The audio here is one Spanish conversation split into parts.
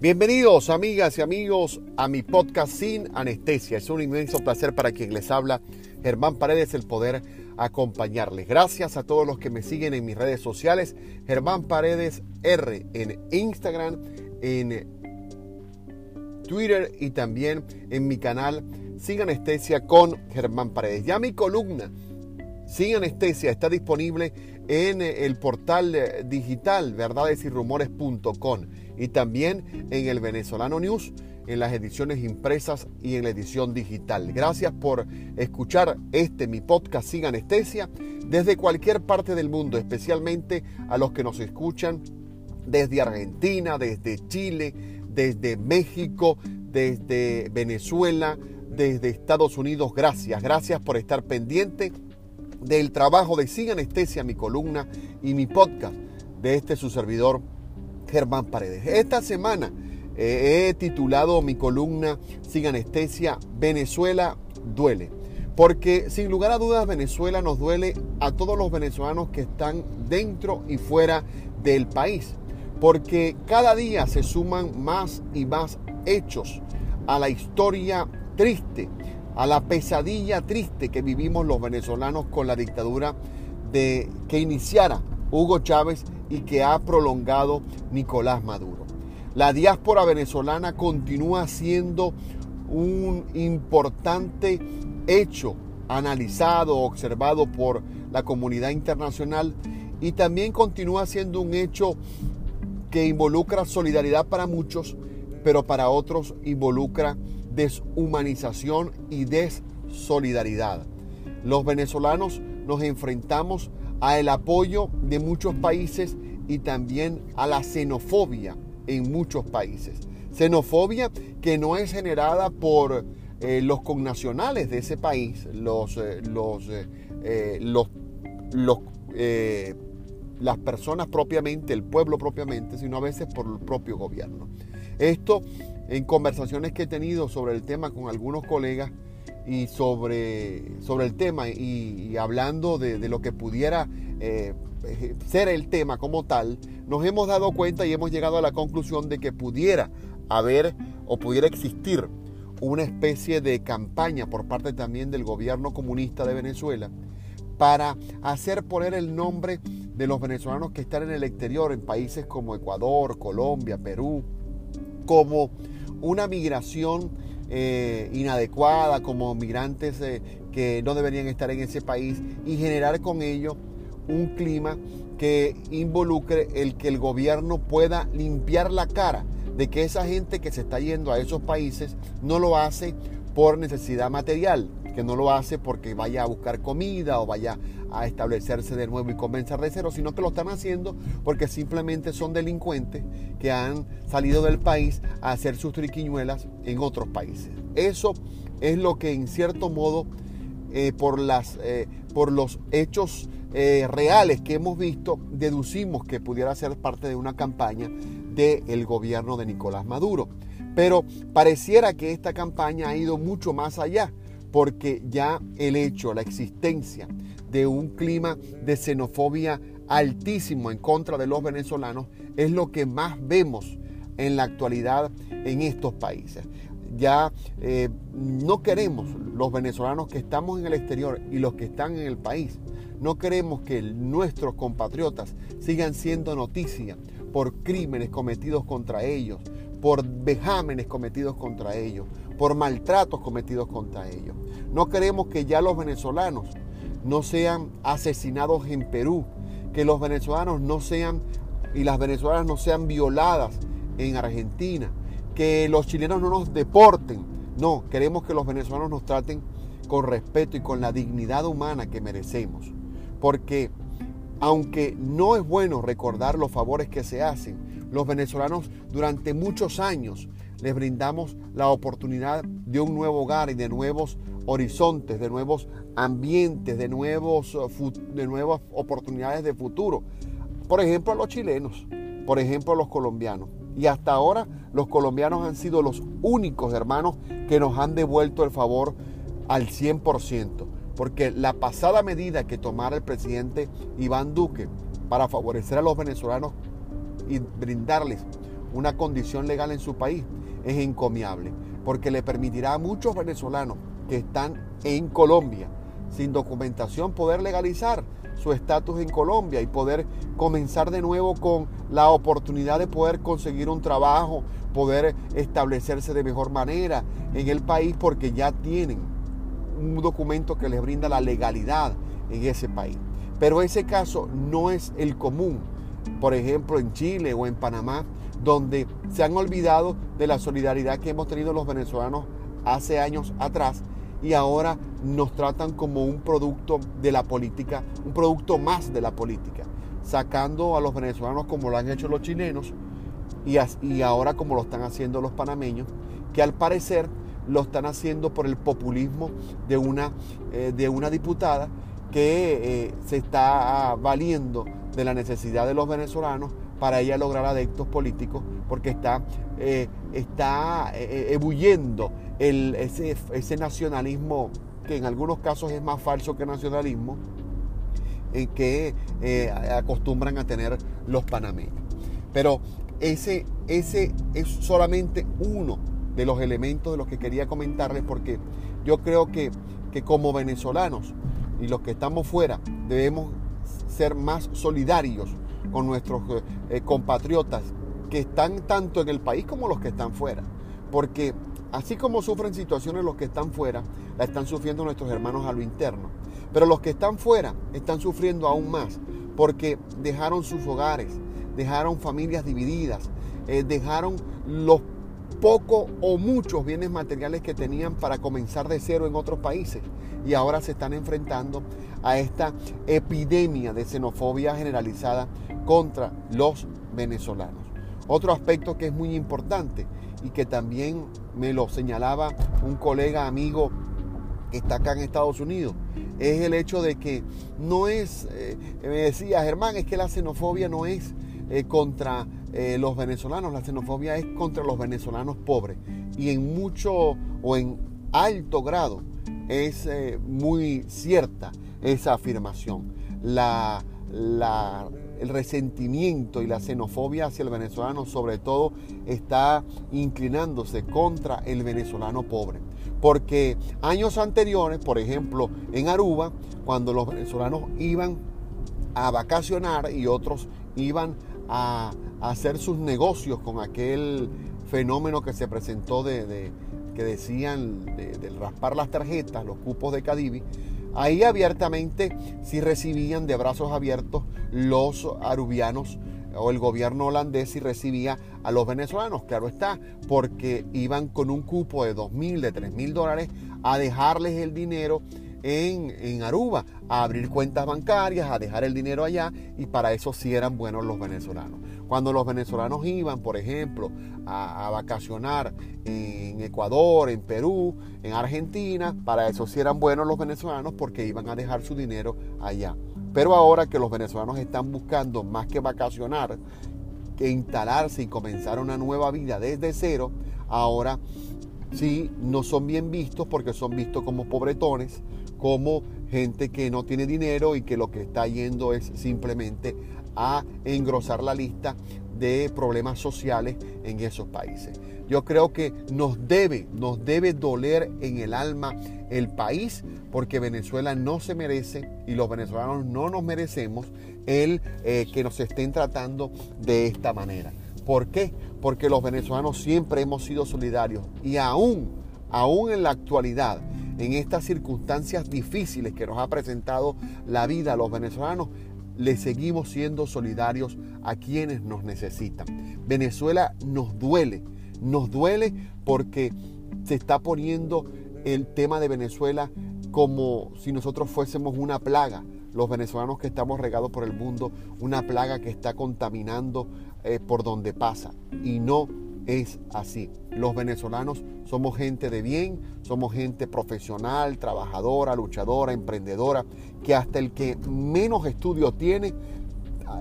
Bienvenidos amigas y amigos a mi podcast Sin Anestesia. Es un inmenso placer para quien les habla Germán Paredes el poder acompañarles. Gracias a todos los que me siguen en mis redes sociales. Germán Paredes R en Instagram, en Twitter y también en mi canal Sin Anestesia con Germán Paredes. Ya mi columna Sin Anestesia está disponible en el portal digital verdadesyrumores.com y también en el Venezolano News, en las ediciones impresas y en la edición digital. Gracias por escuchar este mi podcast Sin Anestesia desde cualquier parte del mundo, especialmente a los que nos escuchan desde Argentina, desde Chile, desde México, desde Venezuela, desde Estados Unidos. Gracias, gracias por estar pendiente del trabajo de Sin Anestesia, mi columna y mi podcast de este su servidor Germán Paredes. Esta semana eh, he titulado mi columna Sin Anestesia, Venezuela duele. Porque sin lugar a dudas Venezuela nos duele a todos los venezolanos que están dentro y fuera del país. Porque cada día se suman más y más hechos a la historia triste, a la pesadilla triste que vivimos los venezolanos con la dictadura de que iniciara Hugo Chávez y que ha prolongado Nicolás Maduro. La diáspora venezolana continúa siendo un importante hecho analizado, observado por la comunidad internacional y también continúa siendo un hecho que involucra solidaridad para muchos, pero para otros involucra deshumanización y desolidaridad. Los venezolanos nos enfrentamos a el apoyo de muchos países y también a la xenofobia en muchos países. Xenofobia que no es generada por eh, los connacionales de ese país, los, eh, los, eh, los, los las personas propiamente, el pueblo propiamente, sino a veces por el propio gobierno. Esto en conversaciones que he tenido sobre el tema con algunos colegas y sobre, sobre el tema y, hablando de, lo que pudiera eh, ser el tema como tal, nos hemos dado cuenta y hemos llegado a la conclusión de que pudiera haber o pudiera existir una especie de campaña por parte también del gobierno comunista de Venezuela para hacer poner el nombre de los venezolanos que están en el exterior, en países como Ecuador, Colombia, Perú, como una migración eh, inadecuada, como migrantes eh, que no deberían estar en ese país y generar con ello un clima que involucre el que el gobierno pueda limpiar la cara de que esa gente que se está yendo a esos países no lo hace por necesidad material, que no lo hace porque vaya a buscar comida o vaya a establecerse de nuevo y comenzar de cero, sino que lo están haciendo porque simplemente son delincuentes que han salido del país a hacer sus triquiñuelas en otros países. Eso es lo que en cierto modo, eh, por, las, eh, por los hechos eh, reales que hemos visto, deducimos que pudiera ser parte de una campaña del gobierno de Nicolás Maduro. Pero pareciera que esta campaña ha ido mucho más allá porque ya el hecho, la existencia de un clima de xenofobia altísimo en contra de los venezolanos es lo que más vemos en la actualidad en estos países. Ya eh, no queremos los venezolanos que estamos en el exterior y los que están en el país, no queremos que nuestros compatriotas sigan siendo noticia por crímenes cometidos contra ellos, por vejámenes cometidos contra ellos, por maltratos cometidos contra ellos. No queremos que ya los venezolanos no sean asesinados en Perú, que los venezolanos no sean y las venezolanas no sean violadas en Argentina, que los chilenos no nos deporten. No, queremos que los venezolanos nos traten con respeto y con la dignidad humana que merecemos. Porque aunque no es bueno recordar los favores que se hacen, los venezolanos durante muchos años les brindamos la oportunidad de un nuevo hogar y de nuevos horizontes, de nuevos ambientes, de, nuevos, uh, de nuevas oportunidades de futuro. Por ejemplo, a los chilenos, por ejemplo, a los colombianos. Y hasta ahora los colombianos han sido los únicos hermanos que nos han devuelto el favor al 100%. Porque la pasada medida que tomara el presidente Iván Duque para favorecer a los venezolanos y brindarles una condición legal en su país es encomiable, porque le permitirá a muchos venezolanos que están en Colombia sin documentación poder legalizar su estatus en Colombia y poder comenzar de nuevo con la oportunidad de poder conseguir un trabajo, poder establecerse de mejor manera en el país porque ya tienen un documento que les brinda la legalidad en ese país. Pero ese caso no es el común, por ejemplo en Chile o en Panamá, donde se han olvidado de la solidaridad que hemos tenido los venezolanos hace años atrás y ahora nos tratan como un producto de la política, un producto más de la política, sacando a los venezolanos como lo han hecho los chilenos y, ahora como lo están haciendo los panameños, que al parecer lo están haciendo por el populismo de una, eh, de una diputada que eh, se está valiendo de la necesidad de los venezolanos para ella lograr adeptos políticos, porque está, eh, está ebulliendo ese, ese, nacionalismo que en algunos casos es más falso que nacionalismo, que acostumbran a tener los panameños. Pero ese, ese es solamente uno de los elementos de los que quería comentarles porque yo creo que, que como venezolanos y los que estamos fuera debemos ser más solidarios con nuestros eh, eh, compatriotas que están tanto en el país como los que están fuera. Porque así como sufren situaciones los que están fuera, la están sufriendo nuestros hermanos a lo interno. Pero los que están fuera están sufriendo aún más porque dejaron sus hogares, dejaron familias divididas, eh, dejaron los pocos o muchos bienes materiales que tenían para comenzar de cero en otros países y ahora se están enfrentando a esta epidemia de xenofobia generalizada contra los venezolanos. Otro aspecto que es muy importante y que también me lo señalaba un colega amigo que está acá en Estados Unidos, es el hecho de que no es, eh, me decía Germán, es que la xenofobia no es eh, contra eh, los venezolanos, la xenofobia es contra los venezolanos pobres. Y en mucho o en alto grado es muy cierta esa afirmación. La, el resentimiento y la xenofobia hacia el venezolano sobre todo está inclinándose contra el venezolano pobre. Porque años anteriores, por ejemplo, en Aruba, cuando los venezolanos iban a vacacionar y otros iban a, hacer sus negocios con aquel fenómeno que se presentó de, que decían de, raspar las tarjetas, los cupos de Cadivi, ahí abiertamente sí recibían de brazos abiertos los arubianos o el gobierno holandés y recibía a los venezolanos, claro está, porque iban con un cupo de dos mil, de tres mil dólares a dejarles el dinero en, Aruba a abrir cuentas bancarias, a dejar el dinero allá y para eso sí eran buenos los venezolanos. Cuando los venezolanos iban, por ejemplo, a, vacacionar en Ecuador, en Perú, en Argentina, para eso sí eran buenos los venezolanos porque iban a dejar su dinero allá. Pero ahora que los venezolanos están buscando más que vacacionar, que instalarse y comenzar una nueva vida desde cero, ahora sí no son bien vistos porque son vistos como pobretones, como gente que no tiene dinero y que lo que está yendo es simplemente a engrosar la lista de problemas sociales en esos países. Yo creo que nos debe, nos debe doler en el alma el país porque Venezuela no se merece y los venezolanos no nos merecemos el eh, que nos estén tratando de esta manera. ¿Por qué? Porque los venezolanos siempre hemos sido solidarios y aún, aún en la actualidad, en estas circunstancias difíciles que nos ha presentado la vida a los venezolanos, le seguimos siendo solidarios a quienes nos necesitan. Venezuela nos duele, nos duele porque se está poniendo el tema de Venezuela como si nosotros fuésemos una plaga, los venezolanos que estamos regados por el mundo, una plaga que está contaminando eh, por donde pasa. Y no es así. Los venezolanos somos gente de bien, somos gente profesional, trabajadora, luchadora, emprendedora, que hasta el que menos estudios tiene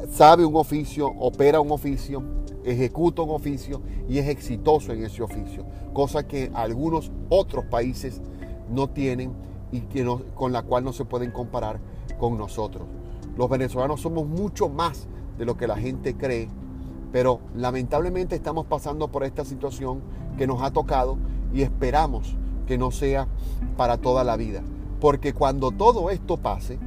sabe un oficio, opera un oficio, ejecuta un oficio y es exitoso en ese oficio, cosa que algunos otros países no tienen y que con la cual no se pueden comparar con nosotros. Los venezolanos somos mucho más de lo que la gente cree Pero lamentablemente estamos pasando por esta situación que nos ha tocado y esperamos que no sea para toda la vida. Porque cuando todo esto pase,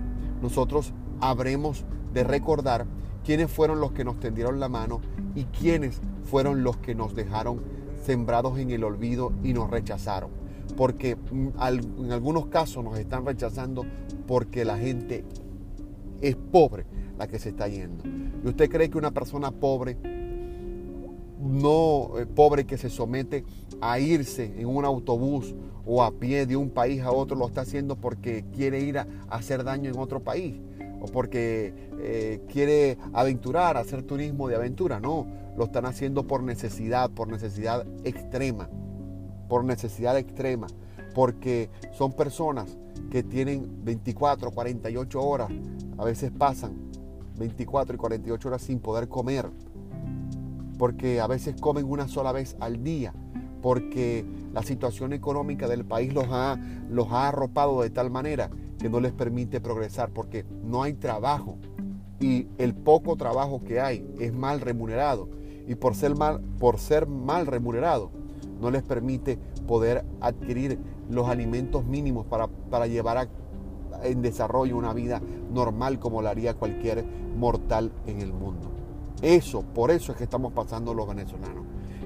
nosotros habremos de recordar quiénes fueron los que nos tendieron la mano y quiénes fueron los que nos dejaron sembrados en el olvido y nos rechazaron. Porque mm, en algunos casos nos están rechazando porque la gente es pobre la que se está yendo. ¿Y usted cree que una persona pobre, no eh, pobre que se somete a irse en un autobús o a pie de un país a otro, lo está haciendo porque quiere ir a, hacer daño en otro país? o porque eh, quiere aventurar, hacer turismo de aventura. No, lo están haciendo por necesidad, por necesidad extrema, por necesidad extrema, porque son personas que tienen 24, 48 horas, a veces pasan 24 y 48 horas sin poder comer, porque a veces comen una sola vez al día, porque la situación económica del país los ha, los ha arropado de tal manera que no les permite progresar, porque no hay trabajo. Y el poco trabajo que hay es mal remunerado y por ser mal, por ser mal remunerado no les permite poder adquirir los alimentos mínimos para, para llevar a, en desarrollo una vida normal como la haría cualquier mortal en el mundo. Eso, por eso es que estamos pasando los venezolanos.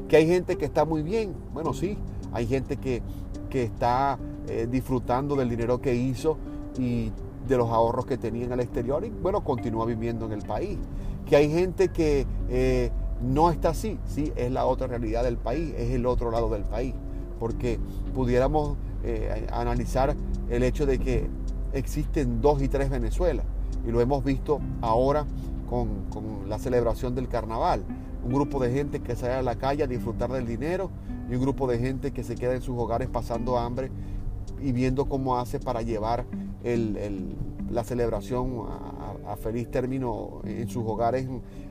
Que hay gente que está muy bien, bueno, sí, hay gente que, que está eh, disfrutando del dinero que hizo y de los ahorros que tenía en el exterior y bueno, continúa viviendo en el país. Que hay gente que eh, no está así, sí, es la otra realidad del país, es el otro lado del país, porque pudiéramos eh, analizar el hecho de que existen dos y tres Venezuelas y lo hemos visto ahora con, con la celebración del carnaval. Un grupo de gente que sale a la calle a disfrutar del dinero y un grupo de gente que se queda en sus hogares pasando hambre y viendo cómo hace para llevar la celebración a, feliz término en sus hogares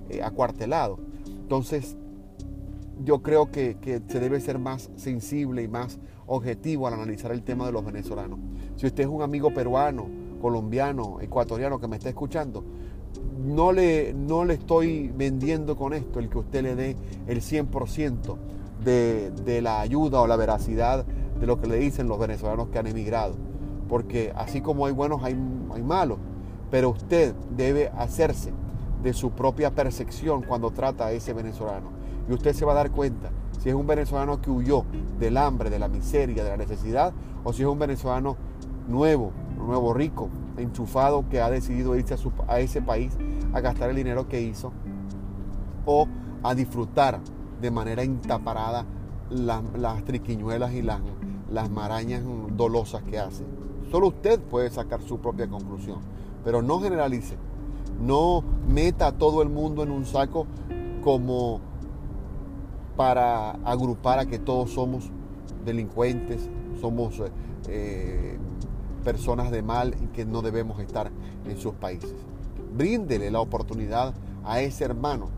eh, acuartelados. Entonces, yo creo que, se debe ser más sensible y más objetivo al analizar el tema de los venezolanos. Si usted es un amigo peruano, colombiano, ecuatoriano que me está escuchando, no le, no le estoy vendiendo con esto el que usted le dé el 100% de, de la ayuda o la veracidad de lo que le dicen los venezolanos que han emigrado. Porque así como hay buenos, hay, hay malos. Pero usted debe hacerse de su propia percepción cuando trata a ese venezolano. Y usted se va a dar cuenta si es un venezolano que huyó del hambre, de la miseria, de la necesidad, o si es un venezolano nuevo, nuevo rico, enchufado, que ha decidido irse a, ese país a gastar el dinero que hizo, o a disfrutar de manera intaparada las triquiñuelas y las, las marañas dolosas que hace. Solo usted puede sacar su propia conclusión, pero no generalice, no meta a todo el mundo en un saco como para agrupar a que todos somos delincuentes, somos eh, personas de mal y que no debemos estar en sus países. Bríndele la oportunidad a ese hermano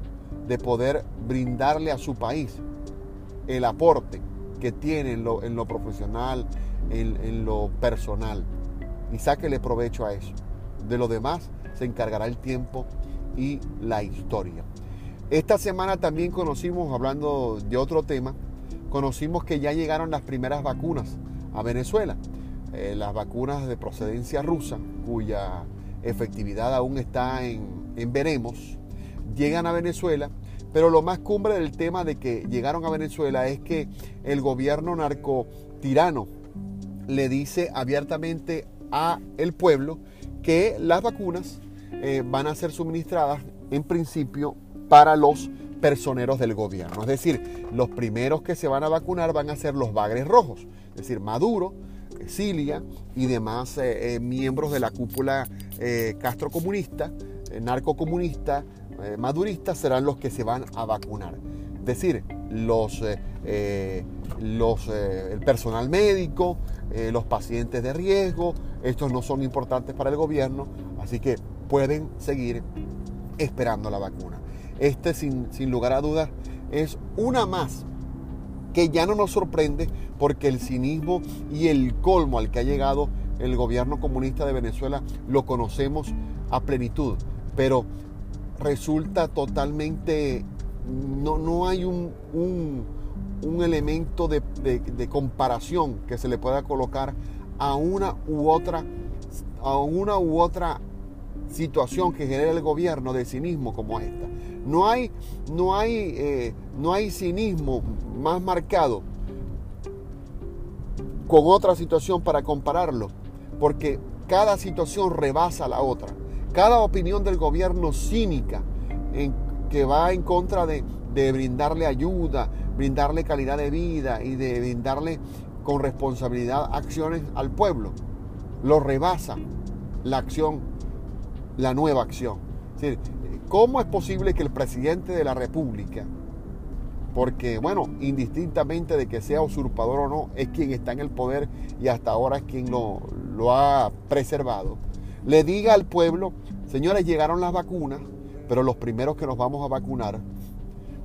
de poder brindarle a su país el aporte que tiene en lo, profesional, en, lo personal. Y sáquele provecho a eso. De lo demás se encargará el tiempo y la historia. Esta semana también conocimos, hablando de otro tema, conocimos que ya llegaron las primeras vacunas a Venezuela. Eh, las vacunas de procedencia rusa, cuya efectividad aún está en, en veremos, llegan a Venezuela pero lo más cumbre del tema de que llegaron a Venezuela es que el gobierno narcotirano le dice abiertamente a el pueblo que las vacunas eh, van a ser suministradas en principio para los personeros del gobierno. Es decir, los primeros que se van a vacunar van a ser los bagres rojos, es decir, Maduro, Cilia y demás eh, eh, miembros de la cúpula castrocomunista, narcocomunista, eh, maduristas serán los que se van a vacunar. Es decir, eh, eh, los, el personal médico, los pacientes de riesgo, estos no son importantes para el gobierno, así que pueden seguir esperando la vacuna. Este, sin, sin lugar a dudas, es una más que ya no nos sorprende porque el cinismo y el colmo al que ha llegado el gobierno comunista de Venezuela lo conocemos a plenitud. Pero resulta totalmente no, no hay un, un, elemento de, de, comparación que se le pueda colocar a una u otra a una u otra situación que genera el gobierno de cinismo como esta. No hay, no hay, eh, no hay cinismo más marcado con otra situación para compararlo, porque cada situación rebasa la otra. Cada opinión del gobierno cínica en, que va en contra de, de brindarle ayuda, brindarle calidad de vida y de brindarle con responsabilidad acciones al pueblo, lo rebasa la acción, la nueva acción. ¿Cómo es posible que el presidente de la República, porque bueno, indistintamente de que sea usurpador o no, es quien está en el poder y hasta ahora es quien lo, ha preservado, le diga al pueblo, señores, llegaron las vacunas, pero los primeros que nos vamos a vacunar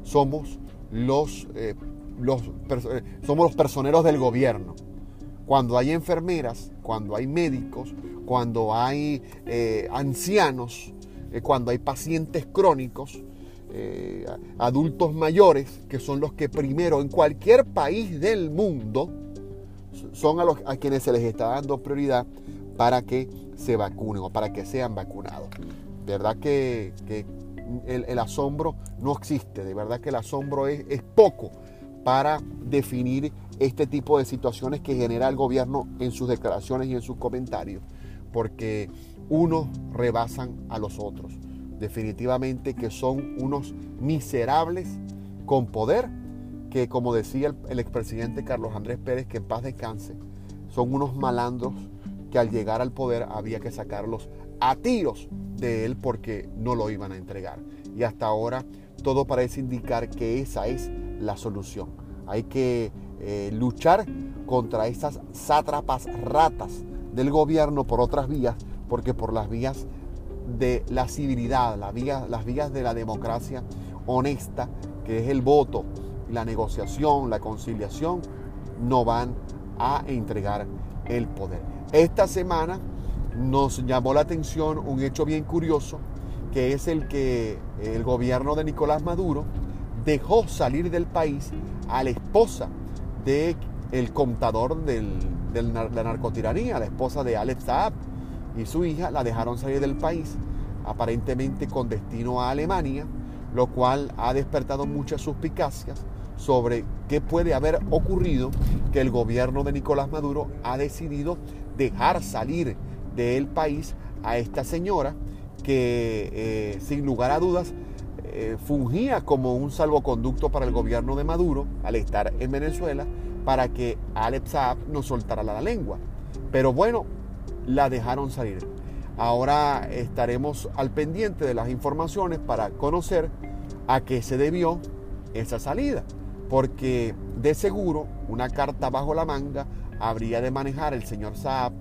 somos los, eh, eh, somos los personeros del gobierno. Cuando hay enfermeras, cuando hay médicos, cuando hay eh, ancianos, eh, cuando hay pacientes crónicos, eh, adultos mayores, que son los que primero en cualquier país del mundo son a, quienes se les está dando prioridad para que se vacunen o para que sean vacunados. Verdad que, el, asombro no existe, de verdad que el asombro es poco para definir este tipo de situaciones que genera el gobierno en sus declaraciones y en sus comentarios, porque unos rebasan a los otros. Definitivamente que son unos miserables con poder, que como decía el, expresidente Carlos Andrés Pérez, que en paz descanse, son unos malandros que al llegar al poder había que sacarlos a tiros de él porque no lo iban a entregar. Y hasta ahora todo parece indicar que esa es la solución. Hay que eh, luchar contra esas sátrapas ratas del gobierno por otras vías, porque por las vías de la civilidad, las vías, las vías de la democracia honesta, que es el voto, la negociación, la conciliación, no van a entregar el poder. Esta semana nos llamó la atención un hecho bien curioso, que es el que el gobierno de Nicolás Maduro dejó salir del país a la esposa de el contador de la narcotiranía, la esposa de Alex Saab y su hija la dejaron salir del país, aparentemente con destino a Alemania, lo cual ha despertado muchas suspicacias sobre qué puede haber ocurrido que el gobierno de Nicolás Maduro ha decidido dejar salir del país a esta señora que eh, sin lugar a dudas eh, fungía como un salvoconducto para el gobierno de Maduro al estar en Venezuela para que Alex Saab no soltara la lengua. Pero bueno, la dejaron salir. Ahora estaremos al pendiente de las informaciones para conocer a qué se debió esa salida. Porque de seguro una carta bajo la manga habría de manejar el señor Saab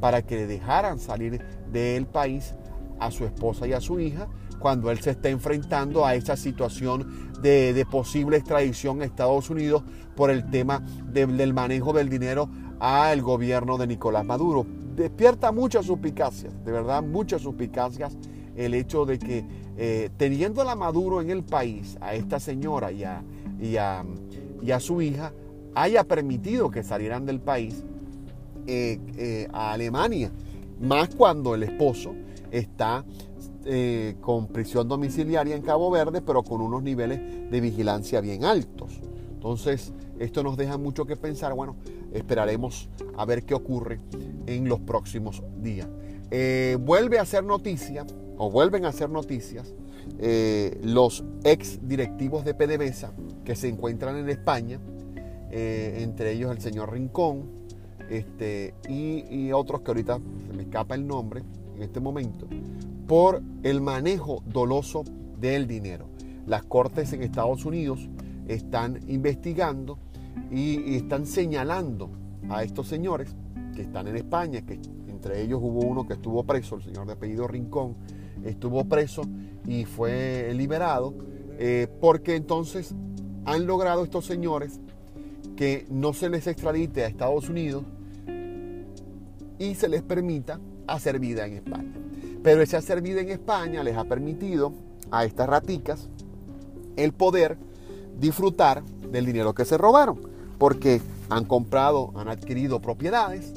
para que le dejaran salir del país a su esposa y a su hija cuando él se está enfrentando a esa situación de, posible extradición a Estados Unidos por el tema del manejo del dinero al gobierno de Nicolás Maduro. Despierta muchas suspicacias, de verdad muchas suspicacias el hecho de que eh, teniendo a Maduro en el país, a esta señora y a, su hija, haya permitido que salieran del país eh, eh, a Alemania, más cuando el esposo está eh, con prisión domiciliaria en Cabo Verde, pero con unos niveles de vigilancia bien altos. Entonces, esto nos deja mucho que pensar. Bueno, esperaremos a ver qué ocurre en los próximos días. Eh, vuelve a ser noticia, o vuelven a ser noticias, eh, los ex directivos de PDVSA que se encuentran en España, entre ellos el señor Rincón este, y, y otros que ahorita se me escapa el nombre en este momento, por el manejo doloso del dinero. Las cortes en Estados Unidos están investigando y, están señalando a estos señores que están en España, que entre ellos hubo uno que estuvo preso, el señor de apellido Rincón, estuvo preso y fue liberado, eh, porque entonces han logrado estos señores que no se les extradite a Estados Unidos y se les permita hacer vida en España. Pero ese hacer vida en España les ha permitido a estas raticas el poder disfrutar del dinero que se robaron, porque han comprado, han adquirido propiedades,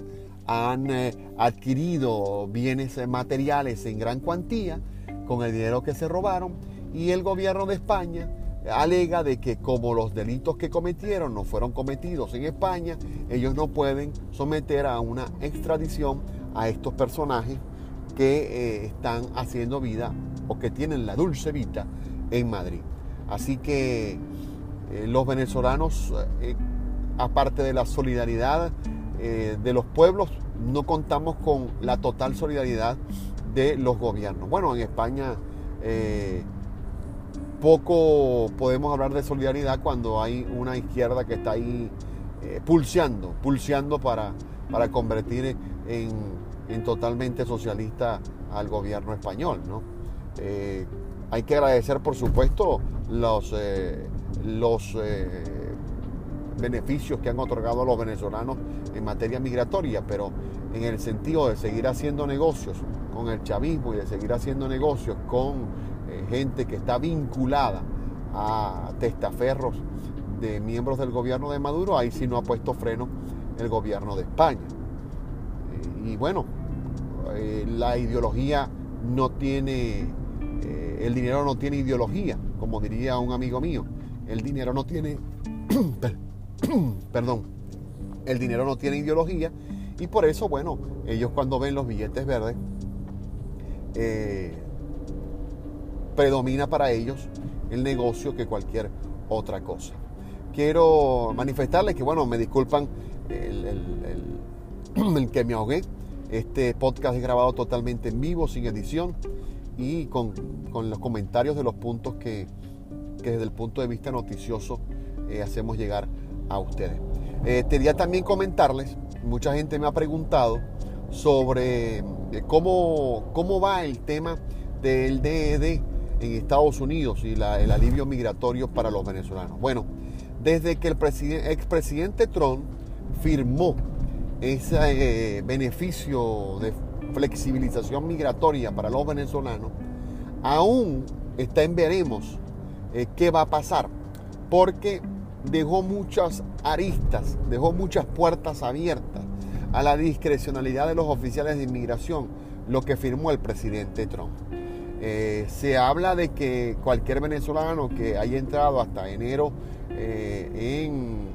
han eh, adquirido bienes materiales en gran cuantía con el dinero que se robaron y el gobierno de España alega de que como los delitos que cometieron no fueron cometidos en España, ellos no pueden someter a una extradición a estos personajes que eh, están haciendo vida o que tienen la dulce vida en Madrid. Así que eh, los venezolanos, eh, aparte de la solidaridad de los pueblos, no contamos con la total solidaridad de los gobiernos. Bueno, en España poco podemos hablar de solidaridad cuando hay una izquierda que está ahí pulseando, pulseando para, para convertir en, en totalmente socialista al gobierno español. ¿no? Eh, hay que agradecer, por supuesto, los, eh, los eh, beneficios que han otorgado a los venezolanos en materia migratoria, pero en el sentido de seguir haciendo negocios con el chavismo y de seguir haciendo negocios con gente que está vinculada a testaferros de miembros del gobierno de Maduro, ahí sí no ha puesto freno el gobierno de España. y bueno, eh, la ideología no tiene, eh, el dinero no tiene ideología, como diría un amigo mío. El dinero no tiene, perdón, el dinero no tiene ideología y por eso, bueno, ellos cuando ven los billetes verdes, eh, predomina para ellos el negocio que cualquier otra cosa. Quiero manifestarles que, bueno, me disculpan el que me ahogué, este podcast es grabado totalmente en vivo, sin edición y con, los comentarios de los puntos que, desde el punto de vista noticioso eh, hacemos llegar a ustedes. Eh, quería también comentarles, mucha gente me ha preguntado sobre eh, cómo, cómo va el tema del DED en Estados Unidos y el alivio migratorio para los venezolanos. Bueno, desde que el expresidente Trump firmó ese eh, beneficio de flexibilización migratoria para los venezolanos, aún está en veremos eh, qué va a pasar, porque dejó muchas aristas, dejó muchas puertas abiertas a la discrecionalidad de los oficiales de inmigración, lo que firmó el presidente Trump. Eh, se habla de que cualquier venezolano que haya entrado hasta enero en,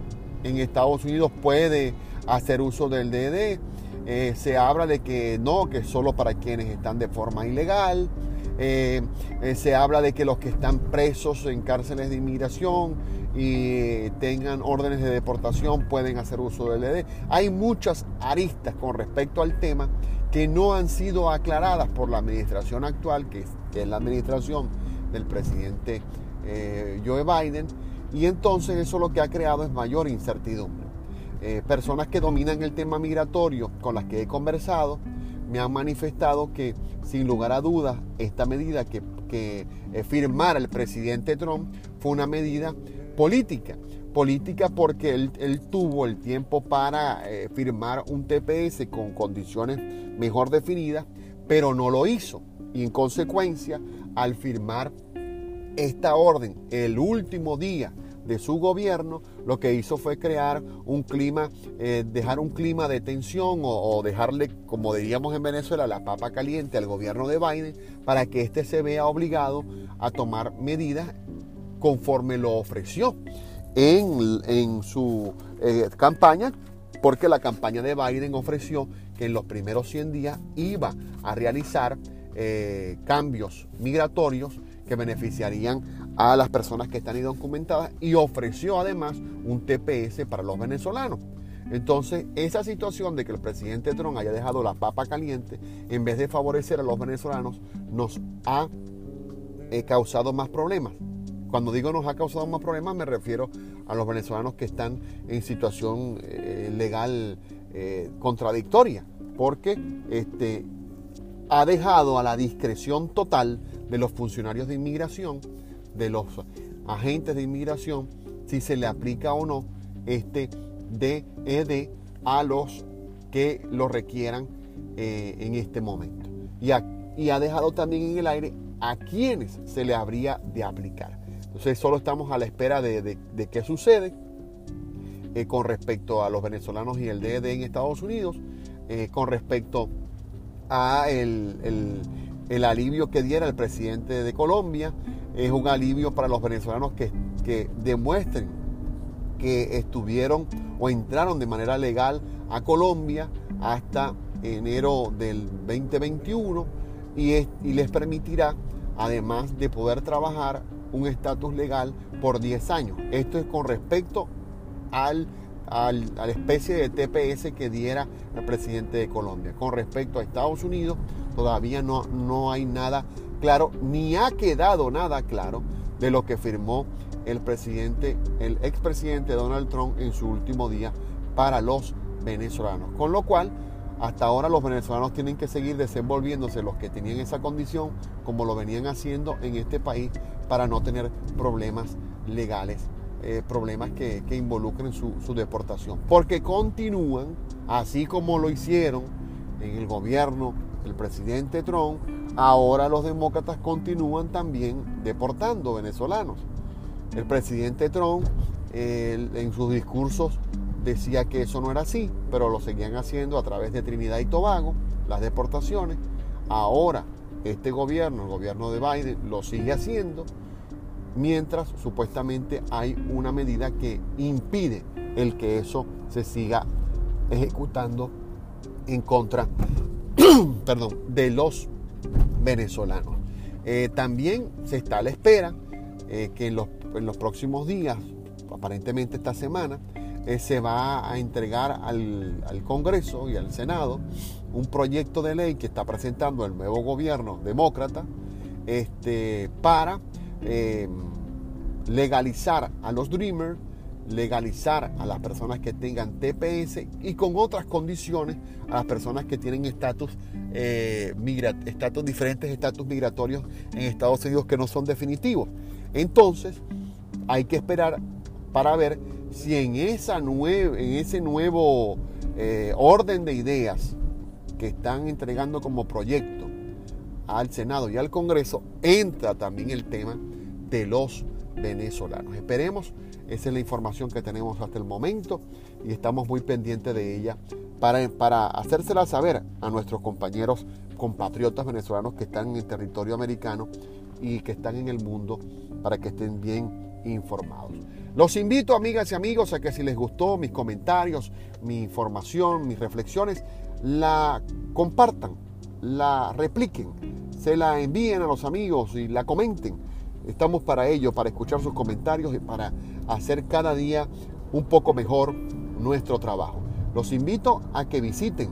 en Estados Unidos puede hacer uso del DD. Eh, se habla de que no, que solo para quienes están de forma ilegal. Eh, eh, se habla de que los que están presos en cárceles de inmigración y tengan órdenes de deportación pueden hacer uso del DD. Hay muchas aristas con respecto al tema que no han sido aclaradas por la administración actual, que es, la administración del presidente Joe Biden, y entonces eso lo que ha creado es mayor incertidumbre. Eh, personas que dominan el tema migratorio con las que he conversado me han manifestado que sin lugar a dudas esta medida que, eh, firmara el presidente Trump fue una medida política. Política porque él, tuvo el tiempo para eh, firmar un TPS con condiciones mejor definidas, pero no lo hizo. Y en consecuencia, al firmar esta orden el último día de su gobierno, lo que hizo fue crear un clima, eh, dejar un clima de tensión o, dejarle, como diríamos en Venezuela, la papa caliente al gobierno de Biden para que éste se vea obligado a tomar medidas conforme lo ofreció en, su eh, campaña, porque la campaña de Biden ofreció que en los primeros 100 días iba a realizar eh, cambios migratorios que beneficiarían a las personas que están indocumentadas y ofreció además un TPS para los venezolanos. Entonces, esa situación de que el presidente Trump haya dejado la papa caliente en vez de favorecer a los venezolanos nos ha eh, causado más problemas. Cuando digo nos ha causado más problemas me refiero a los venezolanos que están en situación eh, legal eh, contradictoria, porque este, ha dejado a la discreción total de los funcionarios de inmigración de los agentes de inmigración si se le aplica o no este DED a los que lo requieran eh, en este momento. Y, ha dejado también en el aire a quienes se le habría de aplicar. Entonces solo estamos a la espera de, qué sucede eh, con respecto a los venezolanos y el DED en Estados Unidos, eh, con respecto a el, alivio que diera el presidente de Colombia. Es un alivio para los venezolanos que, que demuestren que estuvieron o entraron de manera legal a Colombia hasta enero del 2021 y, y les permitirá, además de poder trabajar, un estatus legal por 10 años. Esto es con respecto al, a la especie de TPS que diera el presidente de Colombia. Con respecto a Estados Unidos, todavía no, no hay nada claro, ni ha quedado nada claro de lo que firmó el presidente, el expresidente Donald Trump en su último día para los venezolanos. Con lo cual, hasta ahora los venezolanos tienen que seguir desenvolviéndose los que tenían esa condición como lo venían haciendo en este país para no tener problemas legales, eh, problemas que, involucren su, deportación. Porque continúan, así como lo hicieron en el gobierno del presidente Trump, ahora los demócratas continúan también deportando venezolanos. El presidente Trump en sus discursos decía que eso no era así, pero lo seguían haciendo a través de Trinidad y Tobago, las deportaciones. Ahora este gobierno, el gobierno de Biden, lo sigue haciendo, mientras supuestamente hay una medida que impide el que eso se siga ejecutando en contra perdón, de los venezolanos. Eh, también se está a la espera eh, que en los, próximos días, aparentemente esta semana, eh, se va a entregar al, Congreso y al Senado un proyecto de ley que está presentando el nuevo gobierno demócrata este, para legalizar a los Dreamers, legalizar a las personas que tengan TPS y con otras condiciones a las personas que tienen estatus eh, diferentes estatus migratorios en Estados Unidos que no son definitivos. Entonces, hay que esperar para ver si en, esa en ese nuevo eh, orden de ideas que están entregando como proyecto al Senado y al Congreso, entra también el tema de los venezolanos. Esperemos, esa es la información que tenemos hasta el momento y estamos muy pendientes de ella para, para hacérsela saber a nuestros compañeros compatriotas venezolanos que están en el territorio americano y que están en el mundo para que estén bien informados. Los invito, amigas y amigos, a que si les gustó mis comentarios, mi información, mis reflexiones, la compartan, la repliquen, se la envíen a los amigos y la comenten. Estamos para ello, para escuchar sus comentarios y para hacer cada día un poco mejor nuestro trabajo. Los invito a que visiten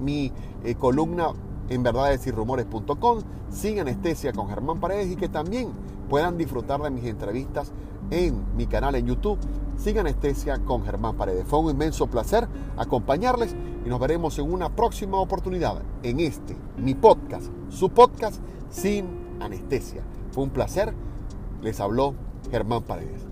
mi eh, columna en verdadesyrumores.com, sin anestesia con Germán Paredes y que también puedan disfrutar de mis entrevistas en mi canal en YouTube, Sin Anestesia con Germán Paredes. Fue un inmenso placer acompañarles y nos veremos en una próxima oportunidad en este, mi podcast, su podcast Sin Anestesia. Fue un placer. Les habló Germán Paredes.